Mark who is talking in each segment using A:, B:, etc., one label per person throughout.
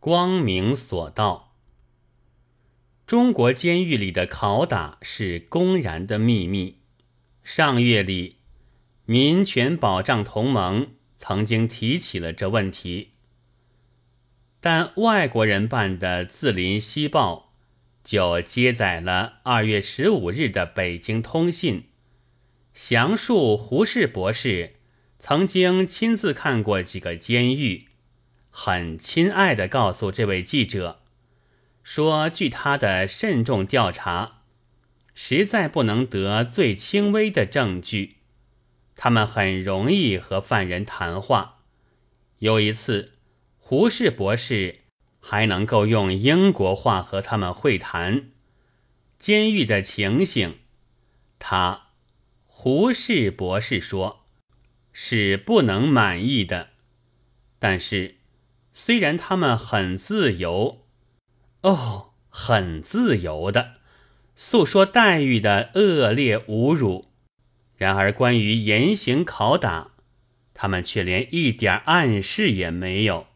A: 光明所到。中国监狱里的拷打是公然的秘密。上月里，民权保障同盟曾经提起了这问题，但外国人办的《字林西报》就接载了二月十五日的北京通信，详述胡适博士曾经亲自看过几个监狱。很亲爱的告诉这位记者，说：“据他的慎重调查，实在不能得最轻微的证据。他们很容易和犯人谈话。有一次，胡适博士还能够用英国话和他们会谈。监狱的情形，他胡适博士说，是不能满意的，但是。”虽然他们很自由，哦，很自由的诉说待遇的恶劣侮辱，然而关于严刑拷打，他们却连一点暗示也没有。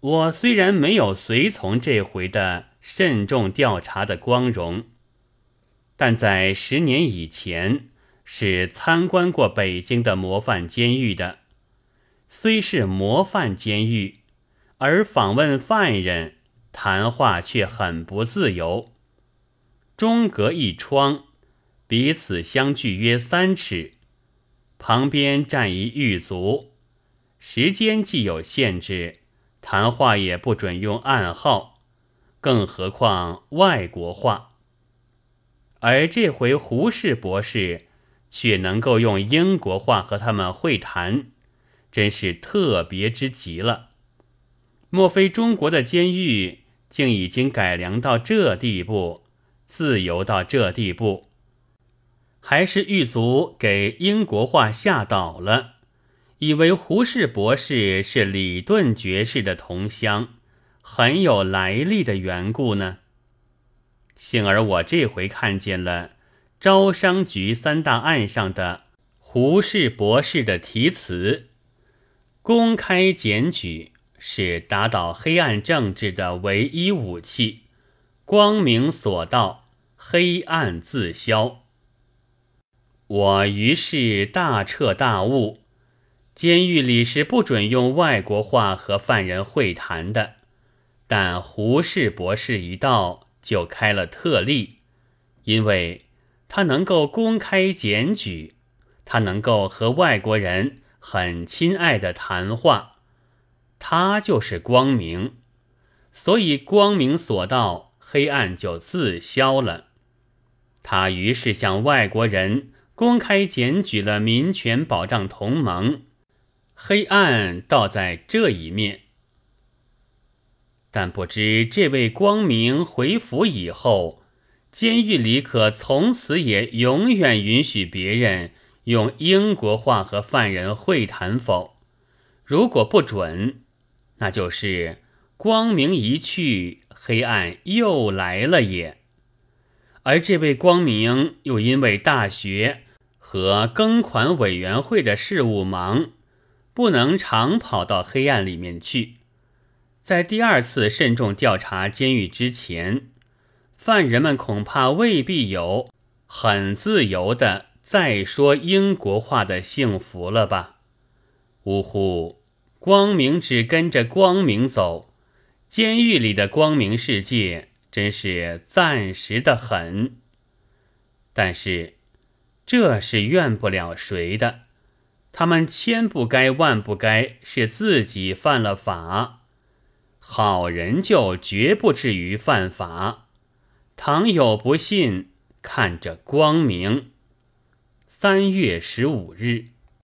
A: 我虽然没有随从这回的慎重调查的光荣，但在十年以前是参观过北京的模范监狱的。虽是模范监狱，而访问犯人谈话却很不自由。中隔一窗，彼此相距约三尺，旁边站一狱卒，时间既有限制，谈话也不准用暗号，更何况外国话。而这回胡适博士却能够用英国话和他们会谈。真是特别之极了！莫非中国的监狱竟已经改良到这地步，自由到这地步？还是狱卒给英国话吓倒了，以为胡适博士是李顿爵士的同乡，很有来历的缘故呢？幸而我这回看见了招商局三大案上的胡适博士的题词。公开检举是打倒黑暗政治的唯一武器，光明所到，黑暗自消。我于是大彻大悟：监狱里是不准用外国话和犯人会谈的，但胡适博士一到就开了特例，因为他能够公开检举，他能够和外国人。很亲爱的谈话，他就是光明，所以光明所到，黑暗就自消了。他于是向外国人公开检举了民权保障同盟，黑暗倒在这一面。但不知这位光明回府以后，监狱里可从此也永远允许别人。用英国话和犯人会谈否？如果不准，那就是光明一去，黑暗又来了也。而这位光明又因为大学和庚款委员会的事务忙，不能常跑到黑暗里面去。在第二次慎重调查监狱之前，犯人们恐怕未必有很自由的。再说英国话的幸福了吧？呜呼！光明只跟着光明走，监狱里的光明世界真是暂时的很。但是这是怨不了谁的，他们千不该万不该是自己犯了法，好人就绝不至于犯法。倘有不信，看着光明。三月十五日。